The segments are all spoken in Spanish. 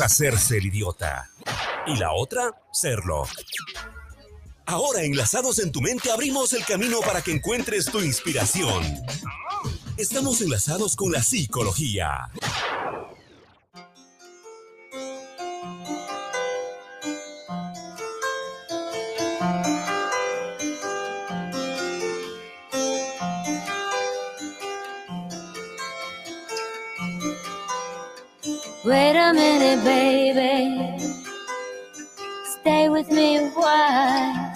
hacerse el idiota. Y la otra, serlo. Ahora, enlazados en tu mente, abrimos el camino para que encuentres tu inspiración. Estamos enlazados con la psicología. A minute, baby. Stay with me a while.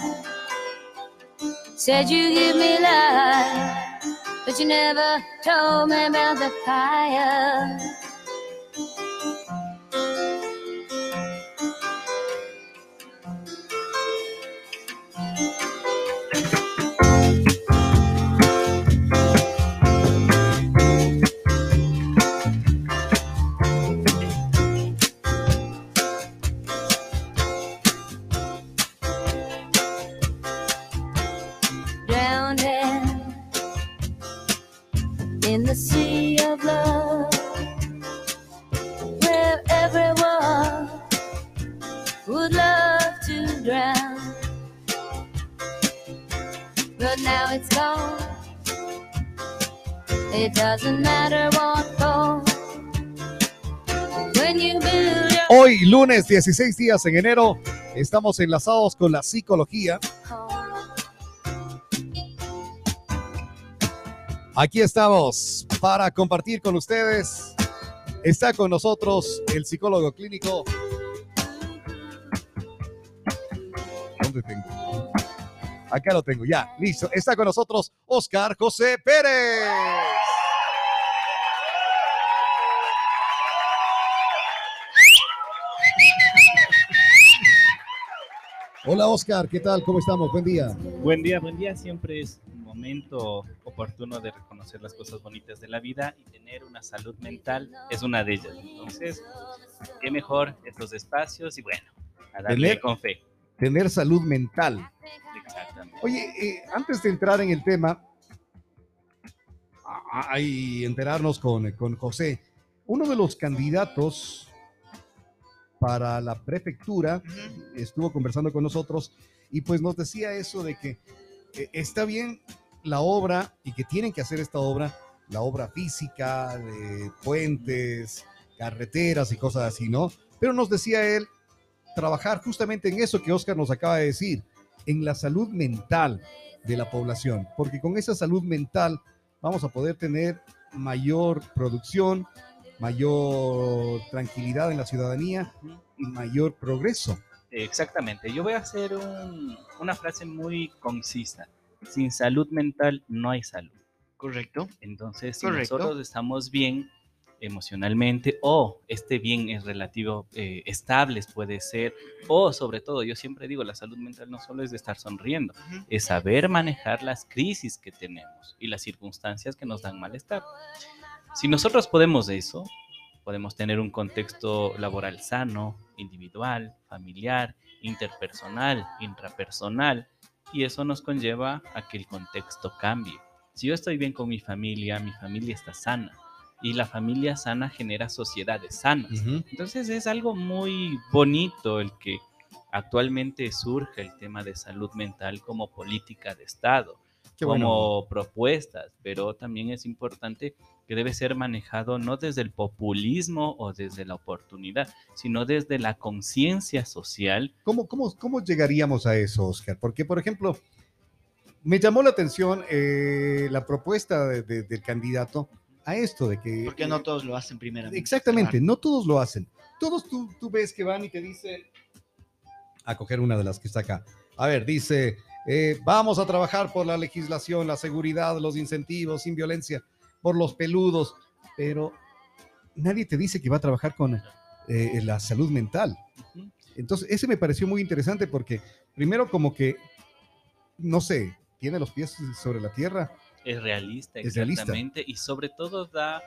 Said you give me life, but you never told me about the fire. Lunes 16 días en enero, estamos enlazados con la psicología. Aquí estamos para compartir con ustedes. Está con nosotros el psicólogo clínico. ¿Dónde tengo? Acá lo tengo, ya, listo. Está con nosotros Oscar José Pérez. Hola Oscar, ¿qué tal? ¿Cómo estamos? Buen día. Buen día, buen día. Siempre es un momento oportuno de reconocer las cosas bonitas de la vida y tener una salud mental es una de ellas. Entonces, qué mejor estos espacios y bueno, a darle con fe. Tener salud mental. Exactamente. Oye, eh, antes de entrar en el tema, hay enterarnos con, con José, uno de los candidatos para la prefectura, estuvo conversando con nosotros y pues nos decía eso de que eh, está bien la obra y que tienen que hacer esta obra, la obra física, de puentes, carreteras y cosas así, ¿no? Pero nos decía él trabajar justamente en eso que Oscar nos acaba de decir, en la salud mental de la población, porque con esa salud mental vamos a poder tener mayor producción, mayor tranquilidad en la ciudadanía y mayor progreso. Exactamente. Yo voy a hacer una frase muy concisa. Sin salud mental no hay salud. Correcto. Entonces, si nosotros estamos bien emocionalmente o este bien es relativo, eh, estables puede ser, o sobre todo, yo siempre digo, la salud mental no solo es de estar sonriendo, es saber manejar las crisis que tenemos y las circunstancias que nos dan malestar. Si nosotros podemos eso, podemos tener un contexto laboral sano, individual, familiar, interpersonal, intrapersonal, y eso nos conlleva a que el contexto cambie. Si yo estoy bien con mi familia, mi familia está sana, y la familia sana genera sociedades sanas. Entonces es algo muy bonito el que actualmente surge el tema de salud mental como política de Estado, como propuestas, pero también es importante que debe ser manejado no desde el populismo o desde la oportunidad, sino desde la conciencia social. ¿Cómo, cómo, ¿Cómo llegaríamos a eso, Oscar? Porque, por ejemplo, me llamó la atención eh, la propuesta del candidato a esto de que... Porque no todos lo hacen primeramente. Exactamente, no todos lo hacen. Todos tú, tú ves que van y te dicen, a coger una de las que está acá. A ver, dice, eh, vamos a trabajar por la legislación, la seguridad, los incentivos, sin violencia por los peludos, pero nadie te dice que va a trabajar con eh, la salud mental. Entonces, ese me pareció muy interesante porque primero como que, no sé, tiene los pies sobre la tierra. Es realista, exactamente, y sobre todo da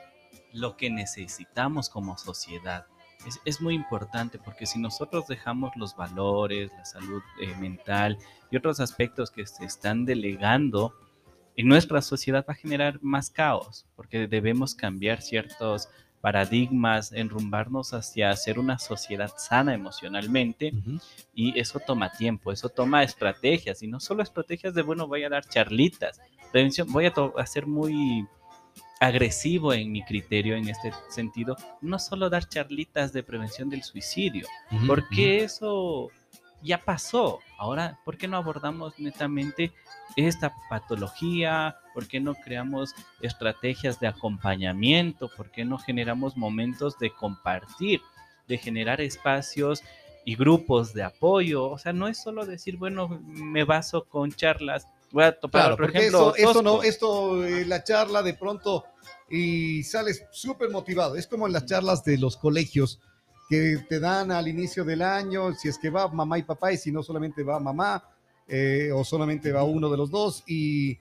lo que necesitamos como sociedad. Es, es, muy importante porque si nosotros dejamos los valores, la salud eh, mental y otros aspectos que se están delegando en nuestra sociedad va a generar más caos, porque debemos cambiar ciertos paradigmas, enrumbarnos hacia ser una sociedad sana emocionalmente y eso toma tiempo, eso toma estrategias y no solo estrategias de, bueno, voy a dar charlitas, prevención, voy a, a ser muy agresivo en mi criterio en este sentido, no solo dar charlitas de prevención del suicidio, porque eso ya pasó. Ahora, ¿por qué no abordamos netamente esta patología? ¿Por qué no creamos estrategias de acompañamiento? ¿Por qué no generamos momentos de compartir, de generar espacios y grupos de apoyo? O sea, no es solo decir, bueno, me baso con charlas. Voy a topar Claro, porque ejemplo. esto, esto no, tosco. esto, eh, la charla de pronto y sales súper motivado. Es como en las charlas de los colegios que te dan al inicio del año, si es que va mamá y papá y si no solamente va mamá eh, o solamente va uno de los dos y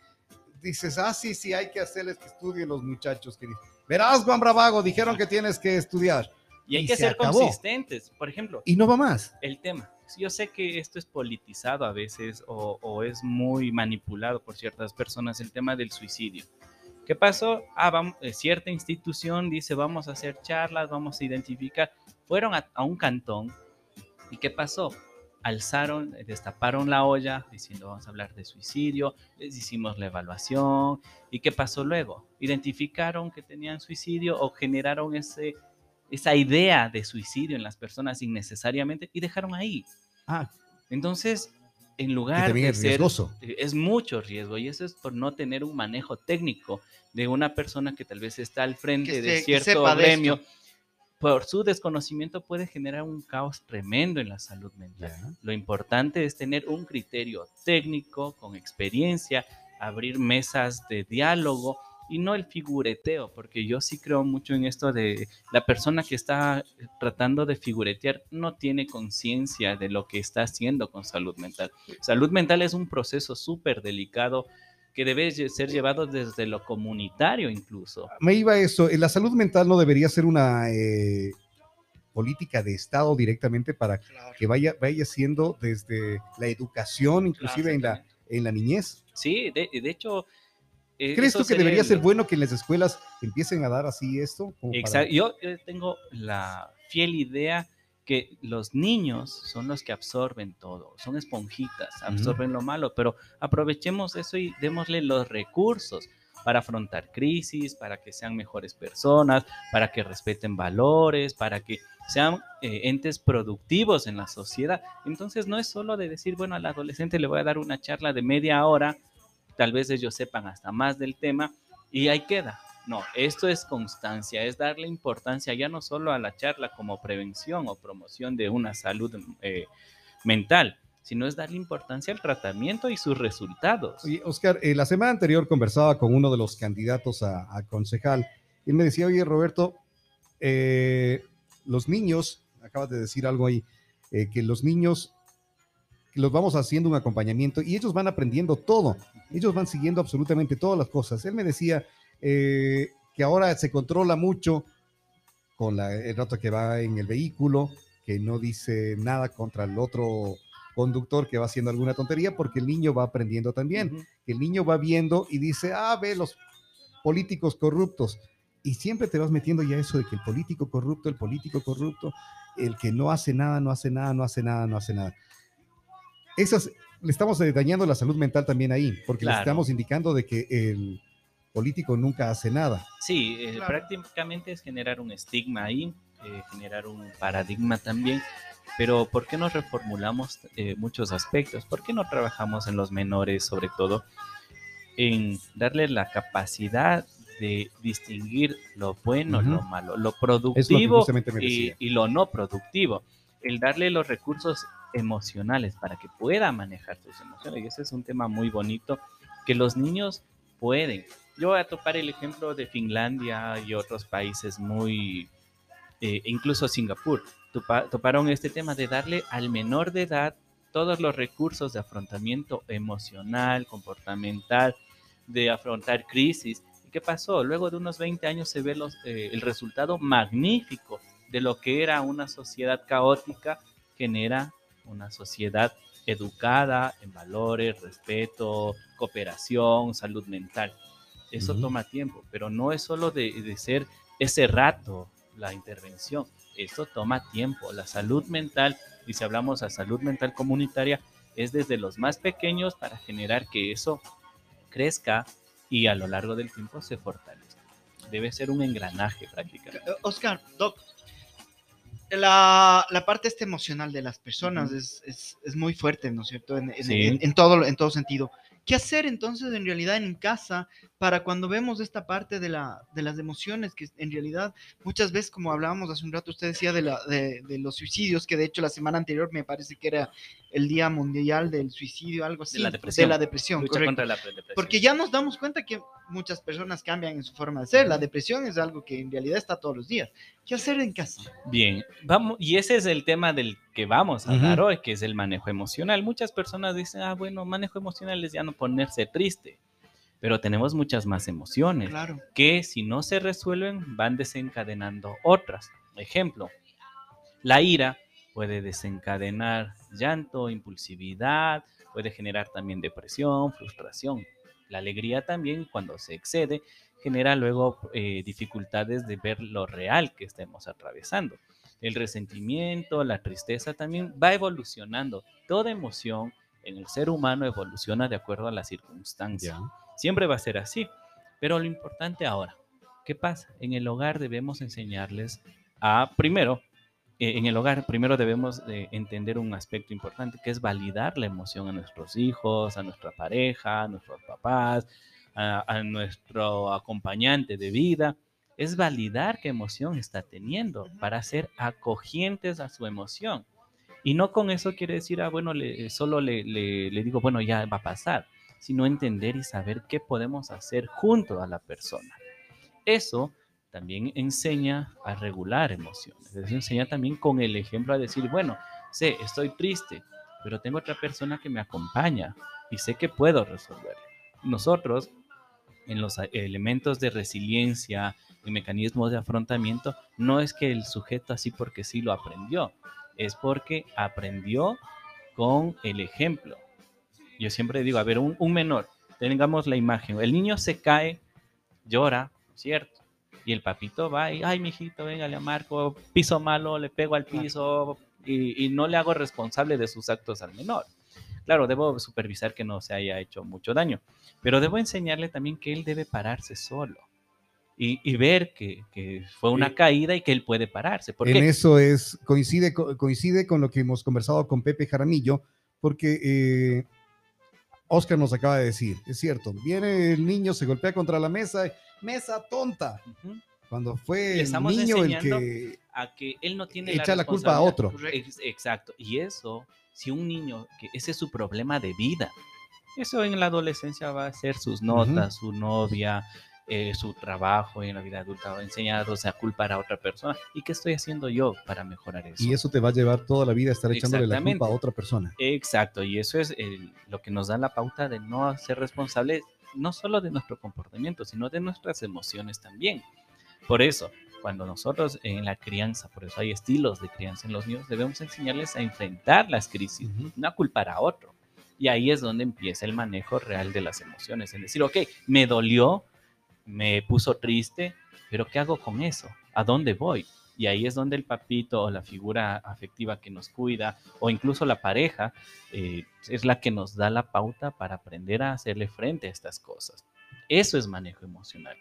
dices, ah, sí, sí, hay que hacerles que estudien los muchachos. querido. Verás, Juan Bravago, dijeron que tienes que estudiar Y hay y que se ser acabó. consistentes. Por ejemplo, y no va más. el tema. Yo sé que esto es politizado a veces o, o es muy manipulado por ciertas personas, el tema del suicidio. ¿Qué pasó? Ah, vamos, eh, cierta institución dice vamos a hacer charlas, vamos a identificar. Fueron a, a un cantón y ¿qué pasó? Alzaron, eh, destaparon la olla diciendo vamos a hablar de suicidio, les hicimos la evaluación y ¿qué pasó luego? Identificaron que tenían suicidio o generaron ese, esa idea de suicidio en las personas innecesariamente y dejaron ahí. Ah, Entonces, en lugar de es ser riesgoso. eh, es mucho riesgo y eso es por no tener un manejo técnico de una persona que tal vez está al frente Que de se- cierto gremio. esto. Por su desconocimiento puede generar un caos tremendo en la salud mental. Lo importante es tener un criterio técnico, con experiencia, abrir mesas de diálogo y no el figureteo, porque yo sí creo mucho en esto de la persona que está tratando de figuretear no tiene conciencia de lo que está haciendo con salud mental. Salud mental es un proceso súper delicado que debe ser llevado desde lo comunitario incluso. me iba a eso. eh, La salud mental no debería ser una eh, política de Estado directamente para que vaya, vaya siendo desde la educación, inclusive en, la, en la niñez. Sí, de, de hecho... eh, ¿Crees tú que debería el- ser bueno que en las escuelas empiecen a dar así esto? como para- Exacto. Yo eh, tengo la fiel idea que los niños son los que absorben todo, son esponjitas, absorben lo malo, pero aprovechemos eso y démosle los recursos para afrontar crisis, para que sean mejores personas, para que respeten valores, para que sean eh, entes productivos en la sociedad. Entonces no es solo de decir, bueno, al adolescente le voy a dar una charla de media hora, tal vez ellos sepan hasta más del tema y ahí queda. No, esto es constancia, es darle importancia ya no solo a la charla como prevención o promoción de una salud eh, mental, sino es darle importancia al tratamiento y sus resultados. Oye, Oscar, eh, la semana anterior conversaba con uno de los candidatos a, concejal y me decía, oye, Roberto, eh, los niños, acabas de decir algo ahí, que los niños los vamos haciendo un acompañamiento y ellos van aprendiendo todo, ellos van siguiendo absolutamente todas las cosas. Él me decía eh, que ahora se controla mucho con la, el rato que va en el vehículo, que no dice nada contra el otro conductor que va haciendo alguna tontería porque el niño va aprendiendo también el niño va viendo y dice, ah, ve los políticos corruptos. Y siempre te vas metiendo ya eso de que el político corrupto, el político corrupto, el que no hace nada, no hace nada, no hace nada, no hace nada. Esas, le estamos eh, dañando la salud mental también ahí, porque le estamos indicando de que el político nunca hace nada. Sí, eh, Claro. prácticamente es generar un estigma ahí, eh, generar un paradigma también, pero ¿por qué no reformulamos eh, muchos aspectos? ¿Por qué no trabajamos en los menores sobre todo? En darle la capacidad de distinguir lo bueno, lo malo, lo productivo y, y lo no productivo. El darle los recursos emocionales para que pueda manejar sus emociones. Y ese es un tema muy bonito que los niños pueden. Yo voy a topar el ejemplo de Finlandia y otros países muy, eh, incluso Singapur, topa- toparon este tema de darle al menor de edad todos los recursos de afrontamiento emocional, comportamental, de afrontar crisis. ¿Y qué pasó? Luego de unos 20 años se ve eh, el resultado magnífico de lo que era una sociedad caótica, genera una sociedad educada en valores, respeto, cooperación, salud mental. Eso toma tiempo, pero no es solo de, de ser ese rato la intervención. Esto toma tiempo. La salud mental, y si hablamos a salud mental comunitaria, es desde los más pequeños para generar que eso crezca y a lo largo del tiempo se fortalezca. Debe ser un engranaje prácticamente. Eh, Oscar, Doc, la, la parte este emocional de las personas es, es- es muy fuerte, ¿no es cierto? En, en- Sí. en- en todo, en todo sentido. ¿Qué hacer entonces en realidad en casa para cuando vemos esta parte de, la, de las emociones que en realidad muchas veces, como hablábamos hace un rato, usted decía de, la, de, de los suicidios, que de hecho la semana anterior me parece que era el Día Mundial del Suicidio, algo así. la depresión. De la depresión, Lucha correcto. contra la depresión. Porque ya nos damos cuenta que muchas personas cambian en su forma de ser. La depresión es algo que en realidad está todos los días. ¿Qué hacer en casa? Bien, vamos, y ese es el tema del que vamos a Ujú. hablar hoy, que es el manejo emocional. Muchas personas dicen, ah, bueno, manejo emocional es ya no ponerse triste, pero tenemos muchas más emociones Claro. que si no se resuelven van desencadenando otras. Ejemplo, la ira puede desencadenar llanto, impulsividad, puede generar también depresión, frustración. La alegría también, cuando se excede, genera luego eh, dificultades de ver lo real que estemos atravesando. El resentimiento, la tristeza también va evolucionando. Toda emoción en el ser humano evoluciona de acuerdo a las circunstancias. Siempre va a ser así. Pero lo importante ahora, ¿qué pasa? En el hogar debemos enseñarles a, primero, eh, en el hogar primero debemos de entender un aspecto importante que es validar la emoción a nuestros hijos, a nuestra pareja, a nuestros papás, a, a nuestro acompañante de vida. Es validar qué emoción está teniendo para ser acogientes a su emoción. Y no con eso quiere decir, ah, bueno, le- solo le, le- le digo, bueno, ya va a pasar, sino entender y saber qué podemos hacer junto a la persona. Eso también enseña a regular emociones. Eso enseña también con el ejemplo a decir, bueno, sé, estoy triste, pero tengo otra persona que me acompaña y sé que puedo resolverlo. Nosotros, en los a- elementos de resiliencia y mecanismos de afrontamiento, no es que el sujeto así porque sí lo aprendió, es porque aprendió con el ejemplo. Yo siempre digo, a ver, un, un menor, tengamos la imagen, el niño se cae, llora, ¿cierto? Y el papito va y, ay, mijito, venga, le marco, piso malo, le pego al piso y, y no le hago responsable de sus actos al menor. Claro, debo supervisar que no se haya hecho mucho daño, pero debo enseñarle también que él debe pararse solo y, y ver que, que fue una Sí. caída y que él puede pararse. ¿Por en qué? eso es, coincide, co- coincide con lo que hemos conversado con Pepe Jaramillo, porque eh, Oscar nos acaba de decir, es cierto, viene el niño, se golpea contra la mesa, mesa tonta, Ujú. cuando fue el niño el que a que él no tiene echa la culpa a otro. Correcto. Exacto. Y eso, si un niño, que ese es su problema de vida, eso en la adolescencia va a ser sus notas, su novia, eh, su trabajo en la vida adulta, enseñados a culpar a otra persona. ¿Y qué estoy haciendo yo para mejorar eso? Y eso te va a llevar toda la vida a estar echándole la culpa a otra persona. Exacto, y eso es el- lo que nos da la pauta de no ser responsables no solo de nuestro comportamiento, sino de nuestras emociones también. Por eso, cuando nosotros en la crianza, por eso hay estilos de crianza en los niños, debemos enseñarles a enfrentar las crisis, Ujú. no a culpar a otro. Y ahí es donde empieza el manejo real de las emociones, en decir, ok, me dolió, me puso triste, pero ¿qué hago con eso? ¿A dónde voy? Y ahí es donde el papito o la figura afectiva que nos cuida, o incluso la pareja, eh, es la que nos da la pauta para aprender a hacerle frente a estas cosas. Eso es manejo emocional.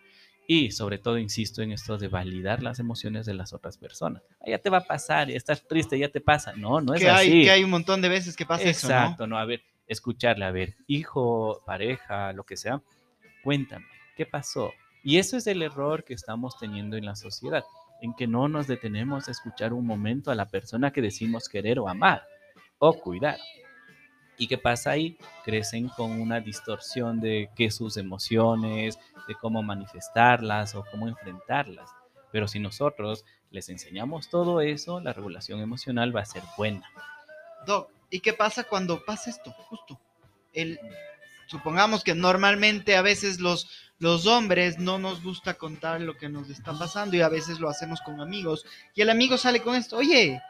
Y sobre todo, insisto en esto de validar las emociones de las otras personas. Ah, ya te va a pasar, ya estás triste, ya te pasa. No, no es que así. hay, que hay un montón de veces que pasa eso, ¿no? Exacto, ¿no? A ver, escucharle, a ver, hijo, pareja, lo que sea, cuéntame, ¿qué pasó? Y eso es el error que estamos teniendo en la sociedad, en que no nos detenemos a escuchar un momento a la persona que decimos querer o amar o cuidar. ¿Y qué pasa ahí? Crecen con una distorsión de qué sus emociones, de cómo manifestarlas o cómo enfrentarlas. Pero si nosotros les enseñamos todo eso, la regulación emocional va a ser buena. Doc, ¿y qué pasa cuando pasa esto? Justo. El, supongamos que normalmente a veces los, los hombres no nos gusta contar lo que nos está pasando y a veces lo hacemos con amigos y el amigo sale con esto, oye,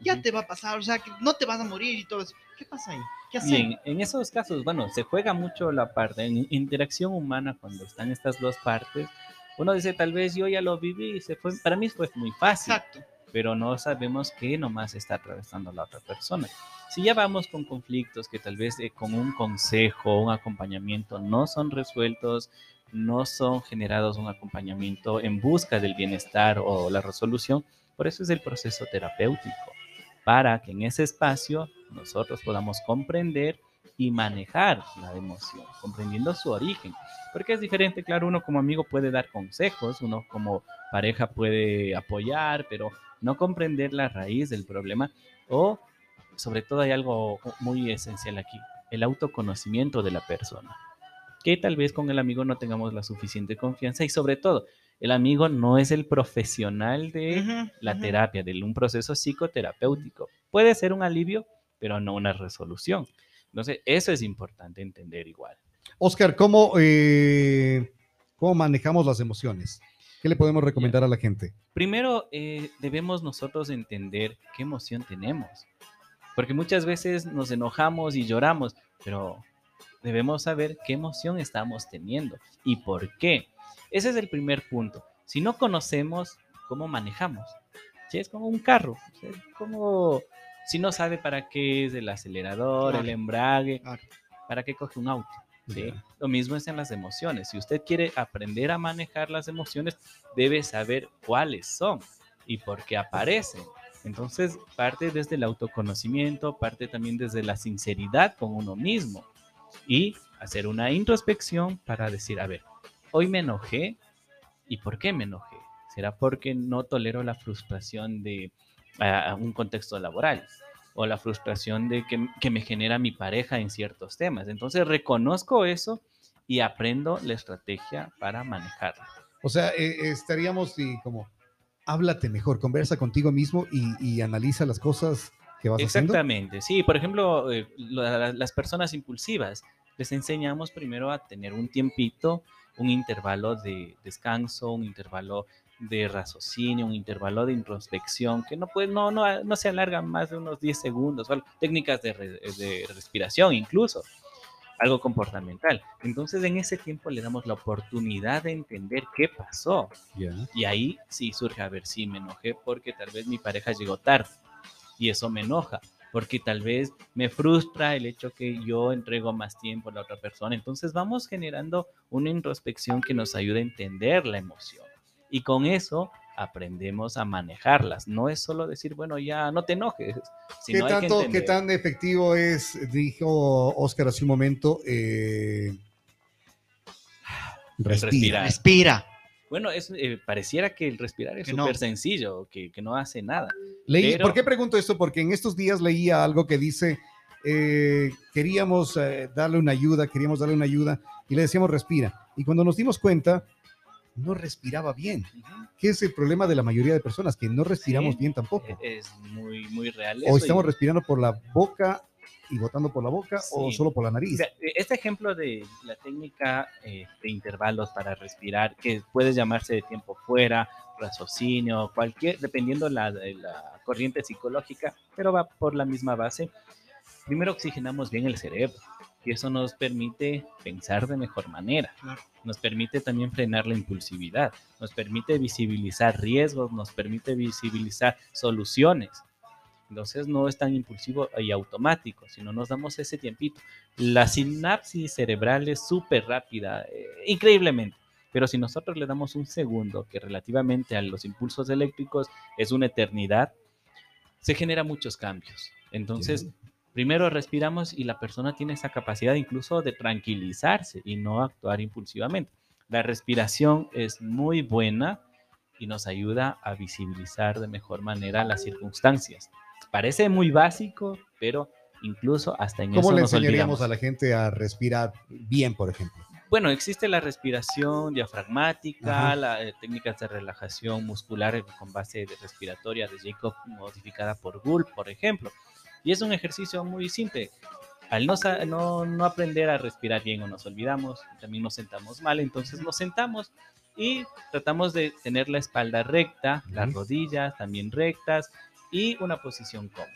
ya te va a pasar, o sea, que no te vas a morir y todo eso. ¿Qué pasa ahí? ¿Qué hacen? Bien, en esos casos, bueno, se juega mucho la parte en interacción humana cuando están estas dos partes. Uno dice, tal vez yo ya lo viví y se fue, para mí fue muy fácil, Exacto. pero no sabemos qué nomás está atravesando la otra persona. Si ya vamos con conflictos que tal vez eh, con un consejo, un acompañamiento no son resueltos, no son generados un acompañamiento en busca del bienestar o la resolución, por eso es el proceso terapéutico, para que en ese espacio nosotros podamos comprender y manejar la emoción, comprendiendo su origen. Porque es diferente, claro, uno como amigo puede dar consejos, uno como pareja puede apoyar, pero no comprender la raíz del problema o sobre todo hay algo muy esencial aquí, el autoconocimiento de la persona. Que tal vez con el amigo no tengamos la suficiente confianza y sobre todo, el amigo no es el profesional de la terapia, de un proceso psicoterapéutico. Puede ser un alivio, pero no una resolución. Entonces, eso es importante entender igual. Oscar, ¿cómo, eh, ¿cómo manejamos las emociones? ¿Qué le podemos recomendar a la gente? Primero, eh, debemos nosotros entender qué emoción tenemos. Porque muchas veces nos enojamos y lloramos, pero debemos saber qué emoción estamos teniendo y por qué. Ese es el primer punto. Si no conocemos cómo manejamos, ¿sí? es como un carro. Es como si no sabe para qué es el acelerador, el Claro. embrague, Claro. para qué coge un auto. ¿sí? Ya. Lo mismo es en las emociones. Si usted quiere aprender a manejar las emociones, debe saber cuáles son y por qué aparecen. Entonces, parte desde el autoconocimiento, parte también desde la sinceridad con uno mismo y hacer una introspección para decir, a ver, hoy me enojé y por qué me enojé. ¿Será porque no tolero la frustración de ah, un contexto laboral? o la frustración de que, que me genera mi pareja en ciertos temas. Entonces reconozco eso y aprendo la estrategia para manejarlo. O sea, eh, estaríamos y como, háblate mejor, conversa contigo mismo y, y analiza las cosas que vas haciendo. Exactamente, sí. Por ejemplo, eh, la- las personas impulsivas, les enseñamos primero a tener un tiempito, un intervalo de descanso, un intervalo de raciocinio, un intervalo de introspección, que no, puede, no, no, no se alarga más de unos 10 segundos, ¿vale? técnicas de, re- de respiración incluso, algo comportamental. Entonces en ese tiempo le damos la oportunidad de entender qué pasó. Y ahí sí surge, a ver, sí, me enojé porque tal vez mi pareja llegó tarde y eso me enoja, porque tal vez me frustra el hecho que yo entrego más tiempo a la otra persona. Entonces vamos generando una introspección que nos ayude a entender la emoción y con eso aprendemos a manejarlas. No es solo decir, bueno, ya no te enojes, ¿Qué, sino hay que tanto, ¿Qué tan efectivo es, dijo Oscar hace un momento, eh, respira? Respira. Bueno, es, eh, pareciera que el respirar es Que no. súper sencillo, que, que no hace nada. Leí- Pero- ¿Por qué pregunto esto? Porque en estos días leía algo que dice, eh, queríamos eh, darle una ayuda, queríamos darle una ayuda y le decíamos respira. Y cuando nos dimos cuenta, no respiraba bien. ¿Qué es el problema de la mayoría de personas? Que no respiramos Sí. bien tampoco. Es muy, muy real. O eso y- estamos respirando por la boca y botando por la boca o Sí. solo por la nariz. Mira, Este ejemplo de la técnica eh, de intervalos para respirar, que puede llamarse de tiempo fuera, raciocinio, cualquier, dependiendo la, de la corriente psicológica, pero va por la misma base. Primero oxigenamos bien el cerebro y eso nos permite pensar de mejor manera. Claro. Nos permite también frenar la impulsividad, nos permite visibilizar riesgos, nos permite visibilizar soluciones. Entonces no es tan impulsivo y automático, sino nos damos ese tiempito. La sinapsis cerebral es súper rápida, eh, increíblemente. Pero si nosotros le damos un segundo, que relativamente a los impulsos eléctricos es una eternidad, se generan muchos cambios. Entonces, primero respiramos y la persona tiene esa capacidad incluso de tranquilizarse y no actuar impulsivamente. La respiración es muy buena y nos ayuda a visibilizar de mejor manera las circunstancias. Parece muy básico, pero incluso hasta en ¿Cómo eso le nos enseñaríamos olvidamos. a la gente a respirar bien, por ejemplo? Bueno, existe la respiración diafragmática, las técnicas de relajación muscular eh, con base de respiratoria de Jacob modificada por Gould, por ejemplo. Y es un ejercicio muy simple. Al no, no, no aprender a respirar bien o nos olvidamos, también nos sentamos mal, entonces nos sentamos y tratamos de tener la espalda recta, las Ujú. rodillas también rectas y una posición cómoda.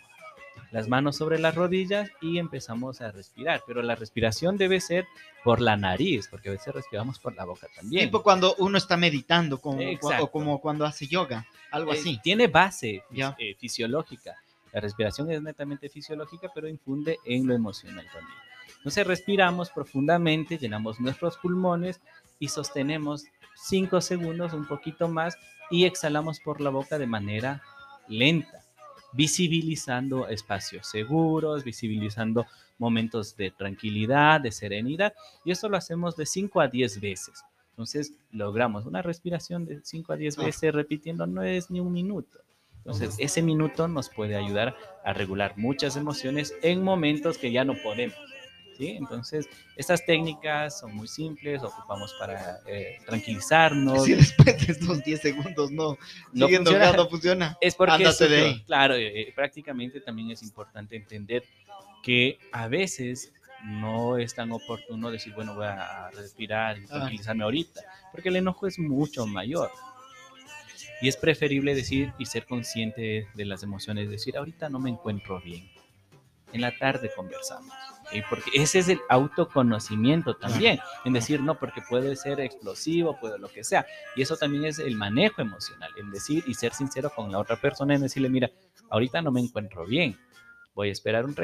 las manos sobre las rodillas y empezamos a respirar. Pero la respiración debe ser por la nariz, porque a veces respiramos por la boca también. Tipo cuando uno está meditando, como, o como cuando hace yoga, algo Eh, así. Tiene base Ya. eh, fisiológica. La respiración es netamente fisiológica, pero infunde en lo emocional también. Entonces respiramos profundamente, llenamos nuestros pulmones y sostenemos 5 segundos, un poquito más, y exhalamos por la boca de manera lenta, visibilizando espacios seguros, visibilizando momentos de tranquilidad, de serenidad, y esto lo hacemos de 5 a 10 veces. Entonces logramos una respiración de 5 a 10 Ah. veces repitiendo, no es ni un minuto. Entonces ese minuto nos puede ayudar a regular muchas emociones en momentos que ya no podemos. ¿Sí? Entonces estas técnicas son muy simples, ocupamos para eh, tranquilizarnos. Si después de estos 10 segundos no, No siguiendo funciona. funciona. Es porque de ahí. claro, eh, eh, prácticamente también es importante entender que a veces no es tan oportuno decir, bueno, voy a respirar y Ah. tranquilizarme ahorita, porque el enojo es mucho mayor. Y es preferible decir y ser consciente de las emociones, decir, ahorita no me encuentro bien. En la tarde conversamos. ¿Ok? Porque ese es el autoconocimiento también, en decir, no, porque puede ser explosivo, puede lo que sea. Y eso también es el manejo emocional, en decir y ser sincero con la otra persona, en decirle, mira, ahorita no me encuentro bien. Voy a esperar un,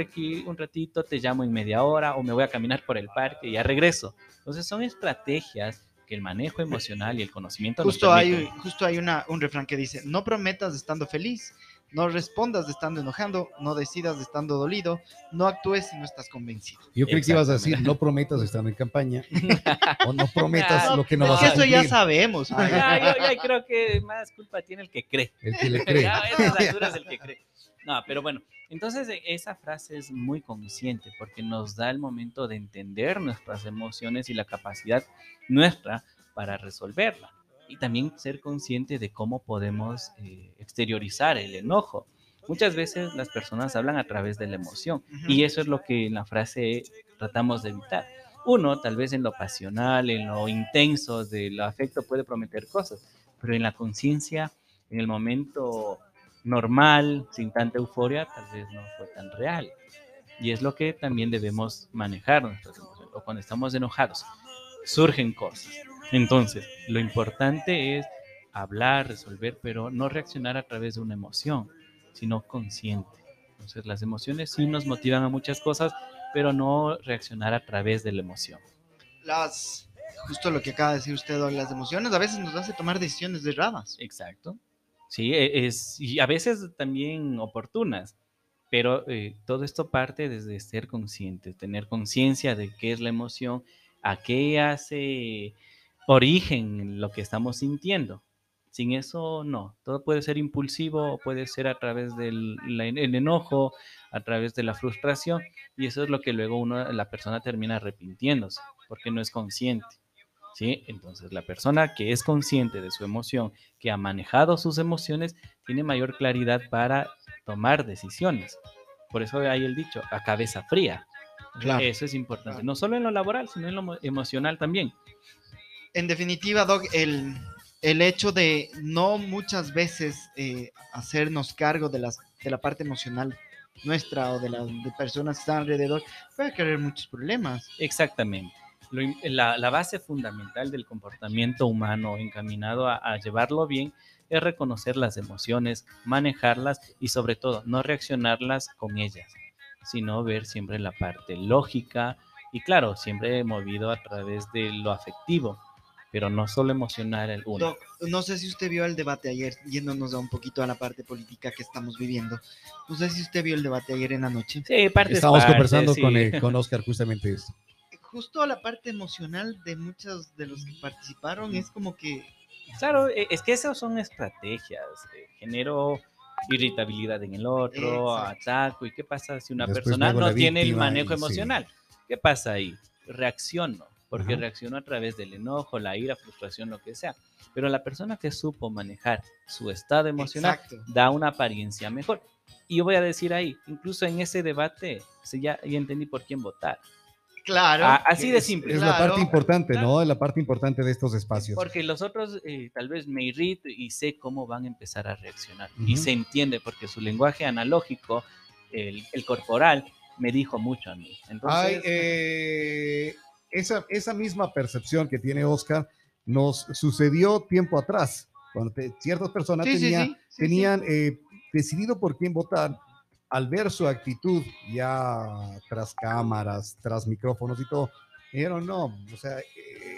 un ratito, te llamo en media hora o me voy a caminar por el parque y ya regreso. Entonces son estrategias que el manejo emocional y el conocimiento Justo hay, justo hay una, un refrán que dice, no prometas estando feliz, no respondas de estando enojando, no decidas de estando dolido, no actúes si no estás convencido. Yo creí que ibas a decir, no prometas estar en campaña o no prometas lo que no Es vas a eso ya sabemos. Ah, ya, yo, ya creo que más culpa tiene el que cree. El que le cree. Ya, a esas alturas el que cree. No, pero bueno, entonces eh, esa frase es muy consciente porque nos da el momento de entender nuestras emociones y la capacidad nuestra para resolverla. Y también ser consciente de cómo podemos eh, exteriorizar el enojo. Muchas veces las personas hablan a través de la emoción y eso es lo que en la frase tratamos de evitar. Uno, tal vez en lo pasional, en lo intenso del afecto puede prometer cosas, pero en la conciencia, en el momento normal, sin tanta euforia, tal vez no fue tan real. Y es lo que también debemos manejar nuestras emociones. O cuando estamos enojados, surgen cosas. Entonces, lo importante es hablar, resolver, pero no reaccionar a través de una emoción, sino consciente. Entonces, las emociones sí nos motivan a muchas cosas, pero no reaccionar a través de la emoción. Las, justo lo que acaba de decir usted, las emociones a veces nos hace tomar decisiones erradas. Exacto. Sí, e- es, y a veces también oportunas, pero eh, todo esto parte desde ser consciente, tener conciencia de qué es la emoción, a qué hace origen lo que estamos sintiendo. Sin eso, no. Todo puede ser impulsivo, puede ser a través del el enojo, a través de la frustración, y eso es lo que luego uno, la persona termina arrepintiéndose, porque no es consciente. ¿sí? Entonces, la persona que es consciente de su emoción, que ha manejado sus emociones, tiene mayor claridad para tomar decisiones. Por eso hay el dicho, a cabeza fría. Claro. Eso es importante, no solo en lo laboral, sino en lo mo- emocional también. En definitiva, Doc, el, el hecho de no muchas veces eh, hacernos cargo de, las, de la parte emocional nuestra o de las de personas que están alrededor puede crear muchos problemas. Exactamente. La, la base fundamental del comportamiento humano encaminado a, a llevarlo bien es reconocer las emociones, manejarlas y sobre todo no reaccionarlas con ellas, sino ver siempre la parte lógica y claro, siempre movido a través de lo afectivo, pero no solo emocional el uno. Doc, no sé si usted vio el debate ayer, yéndonos a un poquito a la parte política que estamos viviendo. No sé si usted vio el debate ayer en la noche. Sí, parte es Estamos parte, conversando sí. con, eh, con Oscar justamente esto. Justo la parte emocional de muchos de los que participaron es como que Claro, e- es que esas son estrategias. eh, Genero irritabilidad en el otro, Exacto. ataco. ¿Y qué pasa si una Después persona no tiene el manejo y sí. emocional? ¿Qué pasa ahí? Reacciono, porque Ajá. reacciono a través del enojo, la ira, frustración, lo que sea. Pero la persona que supo manejar su estado emocional Exacto. da una apariencia mejor. Y yo voy a decir ahí, incluso en ese debate, sí, ya, ya entendí por quién votar. Claro. Ah, así de Es- simple. Es la Claro. parte importante, Claro. ¿no? Es la parte importante de estos espacios. Porque los otros eh, tal vez me irrito y sé cómo van a empezar a reaccionar. Y Ujú. se entiende porque su lenguaje analógico el, el corporal me dijo mucho a mí. Entonces, Ay, eh, esa, esa misma percepción que tiene Oscar nos sucedió tiempo atrás, cuando te- ciertas personas Sí, sí, tenía- sí, sí, sí. tenían eh, decidido por quién votar al ver su actitud ya tras cámaras, tras micrófonos y todo. Dijeron, no, o sea,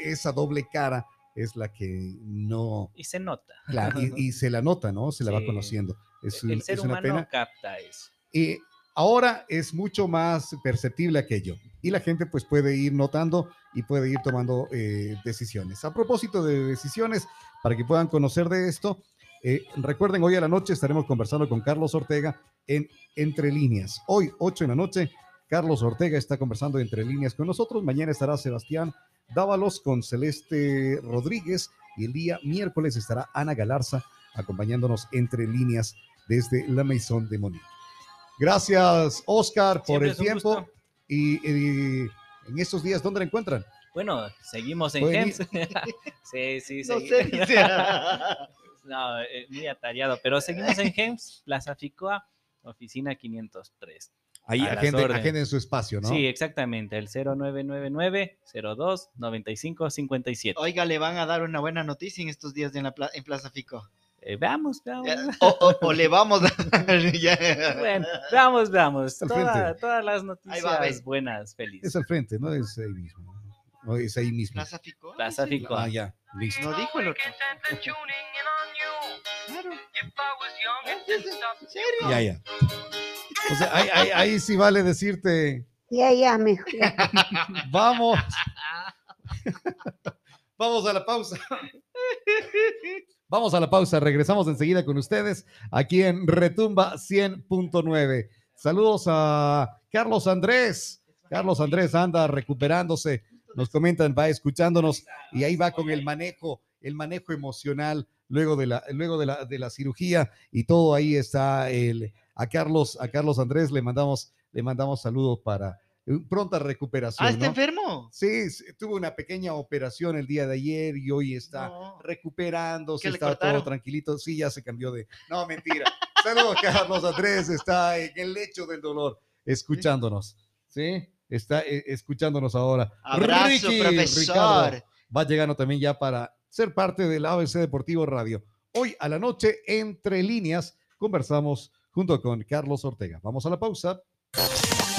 esa doble cara es la que no, y se nota. claro, y, y se la nota, ¿no? Se la va conociendo. Es, un- el ser es una humano pena. capta eso. Y ahora es mucho más perceptible aquello. Y la gente pues puede ir notando y puede ir tomando eh, decisiones. A propósito de decisiones, para que puedan conocer de esto, eh, recuerden, hoy a la noche estaremos conversando con Carlos Ortega en Entre Líneas. Hoy, 8 en la noche, Carlos Ortega está conversando entre líneas con nosotros. Mañana estará Sebastián Dávalos con Celeste Rodríguez y el día miércoles estará Ana Galarza acompañándonos entre líneas desde la Maison de Monique. Gracias, Oscar, por Siempre el tiempo. Y, y en estos días, ¿dónde la encuentran? Bueno, seguimos en GEMS. sí, sí, No segui- sé, dice. No, eh, muy atareado, pero seguimos en GEMS, Plaza Ficoa, oficina 503. Ahí, agenden, agenden su espacio, ¿no? Sí, exactamente, el 0999-02-9557. Oiga, le van a dar una buena noticia en estos días en, la pla- en Plaza Fico. Eh, veamos, veamos. Eh, O, o- o le vamos a. Bueno, veamos, veamos. Toda- todas las Ahí noticias va, buenas, felices. Es al frente, ¿no? Es ahí mismo. No, es ahí mismo. ¿Plaza Fico? Plaza. Fico. Ah, ya, listo. No dijo el otro. Claro. ¿En serio? Ya, ya. O sea, ahí, ahí- ahí sí vale decirte, Ya, ya, mijo. ya. vamos. Vamos a la pausa. Vamos a la pausa. Regresamos enseguida con ustedes aquí en Retumba 100.9. Saludos a Carlos Andrés. Carlos Andrés anda recuperándose. Nos comentan, va escuchándonos y ahí va con el manejo, el manejo emocional luego de la, luego de la, de la cirugía y todo ahí está el, a Carlos, a Carlos Andrés le mandamos, le mandamos saludos para pronta recuperación. Ah, ¿está ¿no? enfermo? Sí, sí, tuvo una pequeña operación el día de ayer y hoy está No. recuperándose, ¿Qué le está todo tranquilito. Sí, ya se cambió de. No, mentira. Saludos, Carlos Andrés, está en el lecho del dolor, escuchándonos. ¿Sí? Está eh, escuchándonos ahora. Abrazo, Ricky, profesor. Ricardo, va llegando también ya para ser parte del ABC Deportivo Radio. Hoy a la noche, entre líneas, conversamos junto con Carlos Ortega. Vamos a la pausa